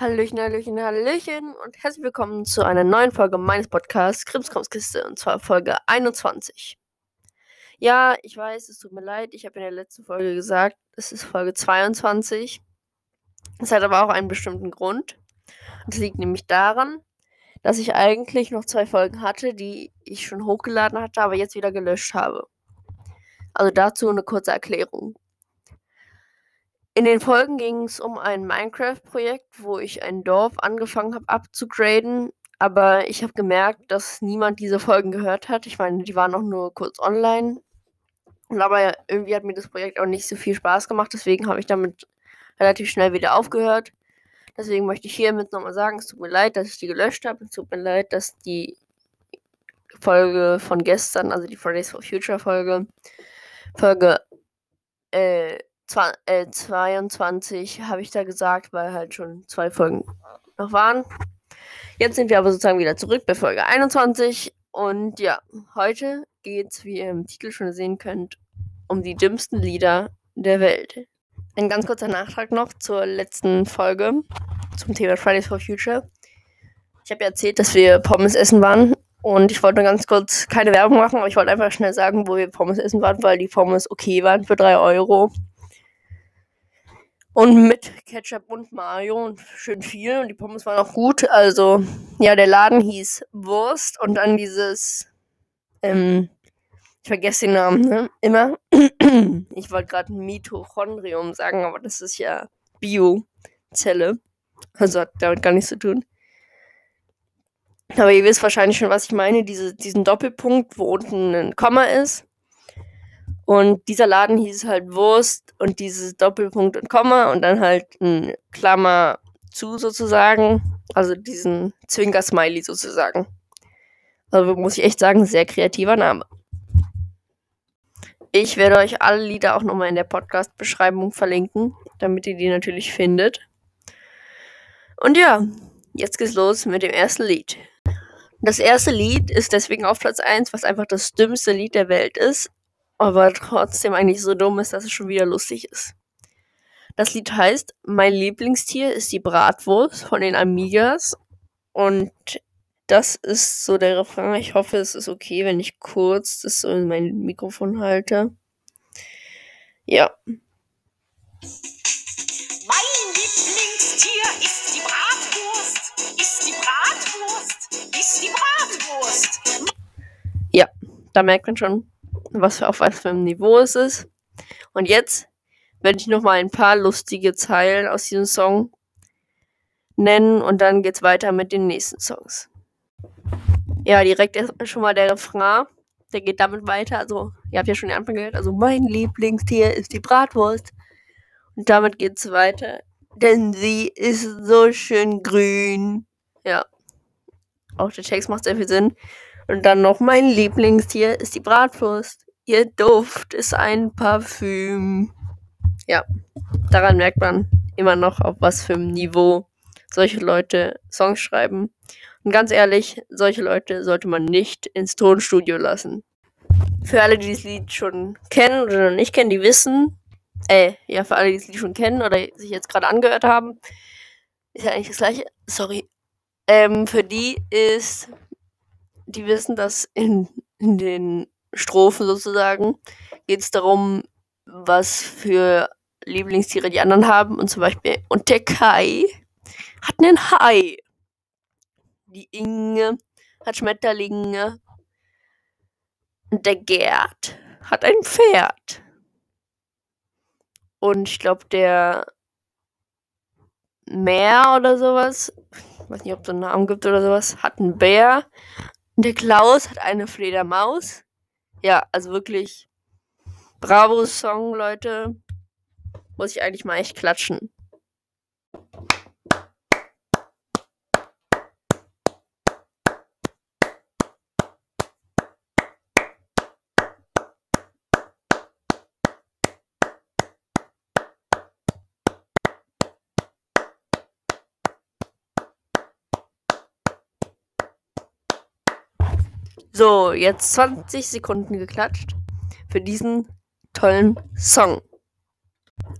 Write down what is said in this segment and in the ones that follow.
Hallöchen, Hallöchen, Hallöchen und herzlich willkommen zu einer neuen Folge meines Podcasts Krimskrams-Kiste und zwar Folge 21. Ja, ich weiß, es tut mir leid, ich habe in der letzten Folge gesagt, es ist Folge 22. Es hat aber auch einen bestimmten Grund. Das liegt nämlich daran, dass ich eigentlich noch zwei Folgen hatte, die ich schon hochgeladen hatte, aber jetzt wieder gelöscht habe. Also dazu eine kurze Erklärung. In den Folgen ging es um ein Minecraft-Projekt, wo ich ein Dorf angefangen habe abzugraden. Aber ich habe gemerkt, dass niemand diese Folgen gehört hat. Ich meine, die waren auch nur kurz online. Aber irgendwie hat mir das Projekt auch nicht so viel Spaß gemacht. Deswegen habe ich damit relativ schnell wieder aufgehört. Deswegen möchte ich hiermit nochmal sagen, es tut mir leid, dass ich die gelöscht habe. Es tut mir leid, dass die Folge von gestern, also die Fridays for Future Folge, Folge äh, äh, 22 habe ich da gesagt, weil halt schon zwei Folgen noch waren. Jetzt sind wir aber sozusagen wieder zurück bei Folge 21. Und ja, heute geht es, wie ihr im Titel schon sehen könnt, um die dümmsten Lieder der Welt. Ein ganz kurzer Nachtrag noch zur letzten Folge zum Thema Fridays for Future. Ich habe ja erzählt, dass wir Pommes essen waren und ich wollte ganz kurz keine Werbung machen, aber ich wollte einfach schnell sagen, wo wir Pommes essen waren, weil die Pommes okay waren für 3 Euro. Und mit Ketchup und Mayo und schön viel. Und die Pommes waren auch gut. Also, ja, der Laden hieß Wurst und dann dieses, ähm, ich vergesse den Namen, ne? Immer. ich wollte gerade Mitochondrium sagen, aber das ist ja Biozelle. Also hat damit gar nichts zu tun. Aber ihr wisst wahrscheinlich schon, was ich meine. Diese, diesen Doppelpunkt, wo unten ein Komma ist. Und dieser Laden hieß halt Wurst und dieses Doppelpunkt und Komma und dann halt ein Klammer zu sozusagen. Also diesen Zwinker-Smiley sozusagen. Also muss ich echt sagen, sehr kreativer Name. Ich werde euch alle Lieder auch nochmal in der Podcast-Beschreibung verlinken, damit ihr die natürlich findet. Und ja, jetzt geht's los mit dem ersten Lied. Das erste Lied ist deswegen auf Platz 1, was einfach das dümmste Lied der Welt ist aber trotzdem eigentlich so dumm ist, dass es schon wieder lustig ist. Das Lied heißt Mein Lieblingstier ist die Bratwurst von den Amigas und das ist so der Refrain. Ich hoffe, es ist okay, wenn ich kurz das so in mein Mikrofon halte. Ja. Mein Lieblingstier ist die Bratwurst, ist die Bratwurst, ist die Bratwurst. Ja, da merkt man schon, was auf was für einem Niveau es ist. Und jetzt werde ich noch mal ein paar lustige Zeilen aus diesem Song nennen und dann geht's weiter mit den nächsten Songs. Ja, direkt erstmal schon mal der Refrain. Der geht damit weiter. Also, ihr habt ja schon den Anfang gehört. Also, mein Lieblingstier ist die Bratwurst. Und damit geht's weiter. Denn sie ist so schön grün. Ja. Auch der Text macht sehr viel Sinn. Und dann noch mein Lieblingstier ist die Bratwurst. Ihr Duft ist ein Parfüm. Ja, daran merkt man immer noch, auf was für einem Niveau solche Leute Songs schreiben. Und ganz ehrlich, solche Leute sollte man nicht ins Tonstudio lassen. Für alle, die das Lied schon kennen oder noch nicht kennen, die wissen, äh, ja, für alle, die das Lied schon kennen oder sich jetzt gerade angehört haben, ist ja eigentlich das gleiche. Sorry. Ähm, für die ist die wissen, dass in, in den Strophen sozusagen geht es darum, was für Lieblingstiere die anderen haben. Und zum Beispiel, und der Kai hat einen Hai. Die Inge hat Schmetterlinge. Und der Gerd hat ein Pferd. Und ich glaube, der Meer oder sowas, ich weiß nicht, ob es einen Namen gibt oder sowas, hat einen Bär. Der Klaus hat eine Fledermaus. Ja, also wirklich bravo Song, Leute. Muss ich eigentlich mal echt klatschen. So, jetzt 20 Sekunden geklatscht für diesen tollen Song.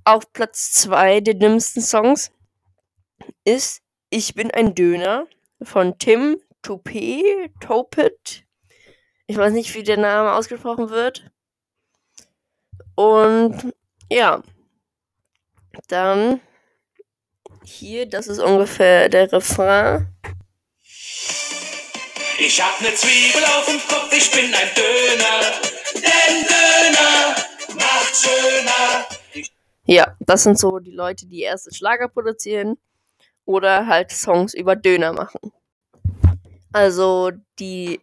Auf Platz 2 der dümmsten Songs ist Ich bin ein Döner von Tim Toupé, Topit. Ich weiß nicht, wie der Name ausgesprochen wird. Und ja, dann hier, das ist ungefähr der Refrain. Ich hab ne Zwiebel auf dem Kopf, ich bin ein Döner. Denn Döner macht schöner. Ja, das sind so die Leute, die erste Schlager produzieren oder halt Songs über Döner machen. Also die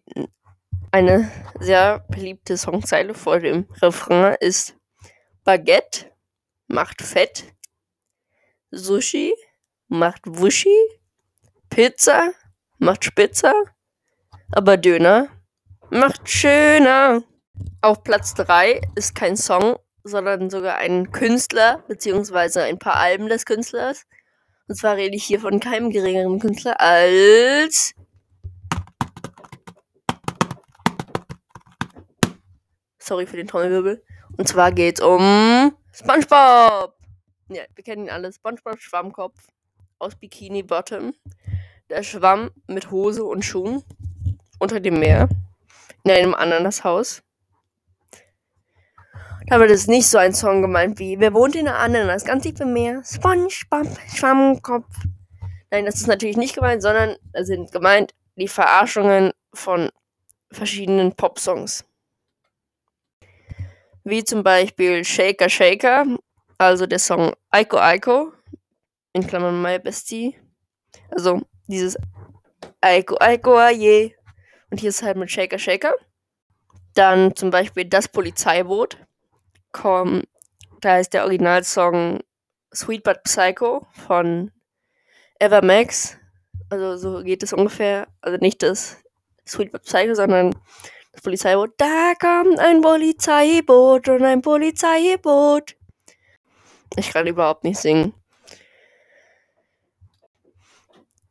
eine sehr beliebte Songzeile vor dem Refrain ist Baguette macht fett, Sushi macht Wuschi, Pizza macht spitzer, aber Döner macht schöner. Auf Platz 3 ist kein Song, sondern sogar ein Künstler, beziehungsweise ein paar Alben des Künstlers. Und zwar rede ich hier von keinem geringeren Künstler als. Sorry für den Trommelwirbel. Und zwar geht's um SpongeBob. Ja, wir kennen ihn alle. SpongeBob Schwammkopf aus Bikini Bottom. Der schwamm mit Hose und Schuhen unter dem Meer in einem Ananashaus. Damit ist nicht so ein Song gemeint wie Wer wohnt in der Ananas ganz tief im Meer? SpongeBob Schwammkopf. Nein, das ist natürlich nicht gemeint, sondern da sind gemeint die Verarschungen von verschiedenen Popsongs. Wie zum Beispiel Shaker Shaker, also der Song Aiko Aiko, in Klammern My Bestie. Also dieses Aiko Aiko Aye. Und hier ist halt mit Shaker Shaker. Dann zum Beispiel Das Polizeiboot. Komm, da ist der Originalsong Sweet But Psycho von Evermax. Also so geht es ungefähr. Also nicht das Sweet But Psycho, sondern das Polizeiboot. Da kommt ein Polizeiboot und ein Polizeiboot. Ich kann überhaupt nicht singen.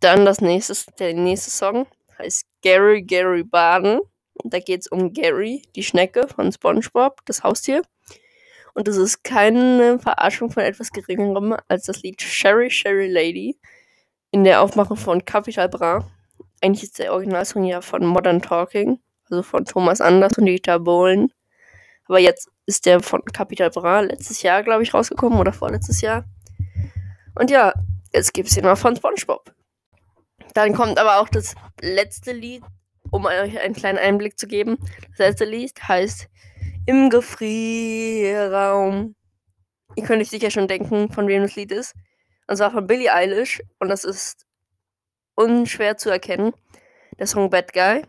Dann das nächste, der nächste Song heißt Gary Gary Baden. Da geht es um Gary, die Schnecke von SpongeBob, das Haustier. Und das ist keine Verarschung von etwas Geringerem als das Lied Sherry Sherry Lady in der Aufmachung von Capital Bra. Eigentlich ist der Originalsong ja von Modern Talking, also von Thomas Anders und Dieter Bohlen. Aber jetzt ist der von Capital Bra letztes Jahr, glaube ich, rausgekommen oder vorletztes Jahr. Und ja, jetzt gibt es den mal von SpongeBob. Dann kommt aber auch das letzte Lied, um euch einen kleinen Einblick zu geben. Das letzte Lied heißt Im Gefrierraum. Ihr könnt euch sicher schon denken, von wem das Lied ist. Und zwar von Billie Eilish. Und das ist unschwer zu erkennen. Der Song Bad Guy.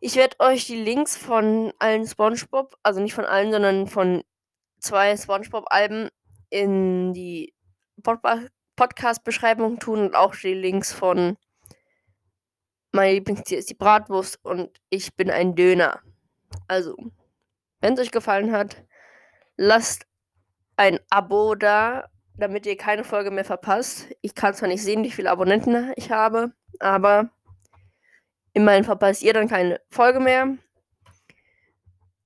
Ich werde euch die Links von allen SpongeBob, also nicht von allen, sondern von zwei SpongeBob-Alben in die Podcast-Beschreibung tun und auch die Links von mein Lieblingstier ist die Bratwurst und ich bin ein Döner. Also, wenn es euch gefallen hat, lasst ein Abo da, damit ihr keine Folge mehr verpasst. Ich kann zwar nicht sehen, wie viele Abonnenten ich habe, aber immerhin verpasst ihr dann keine Folge mehr.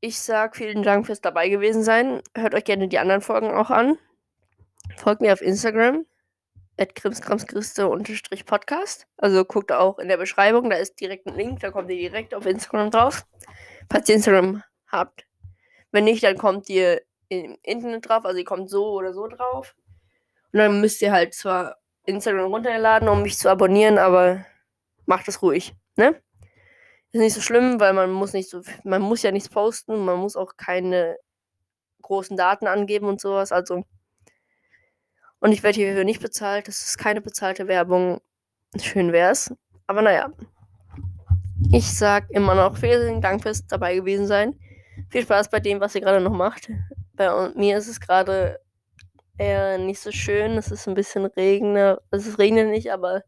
Ich sage vielen Dank fürs dabei gewesen sein. Hört euch gerne die anderen Folgen auch an. Folgt mir auf Instagram krimskramskriste-podcast. Also guckt auch in der Beschreibung, da ist direkt ein Link, da kommt ihr direkt auf Instagram drauf. Falls ihr Instagram habt. Wenn nicht, dann kommt ihr im Internet drauf, also ihr kommt so oder so drauf. Und dann müsst ihr halt zwar Instagram runterladen, um mich zu abonnieren, aber macht es ruhig, ne? Ist nicht so schlimm, weil man muss nicht so, man muss ja nichts posten, man muss auch keine großen Daten angeben und sowas, also und ich werde hierfür nicht bezahlt. Das ist keine bezahlte Werbung. Schön wär's. Aber naja. Ich sag immer noch vielen Dank fürs dabei gewesen sein. Viel Spaß bei dem, was ihr gerade noch macht. Bei mir ist es gerade eher nicht so schön. Es ist ein bisschen regner. Es regnet nicht, aber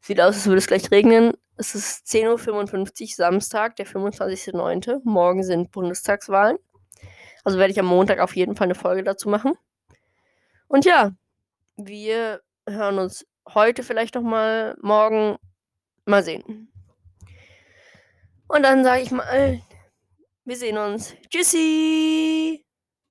sieht aus, als würde es gleich regnen. Es ist 10.55 Uhr, Samstag, der 25.09. Morgen sind Bundestagswahlen. Also werde ich am Montag auf jeden Fall eine Folge dazu machen. Und ja, wir hören uns heute vielleicht noch mal, morgen mal sehen. Und dann sage ich mal, wir sehen uns. Tschüssi!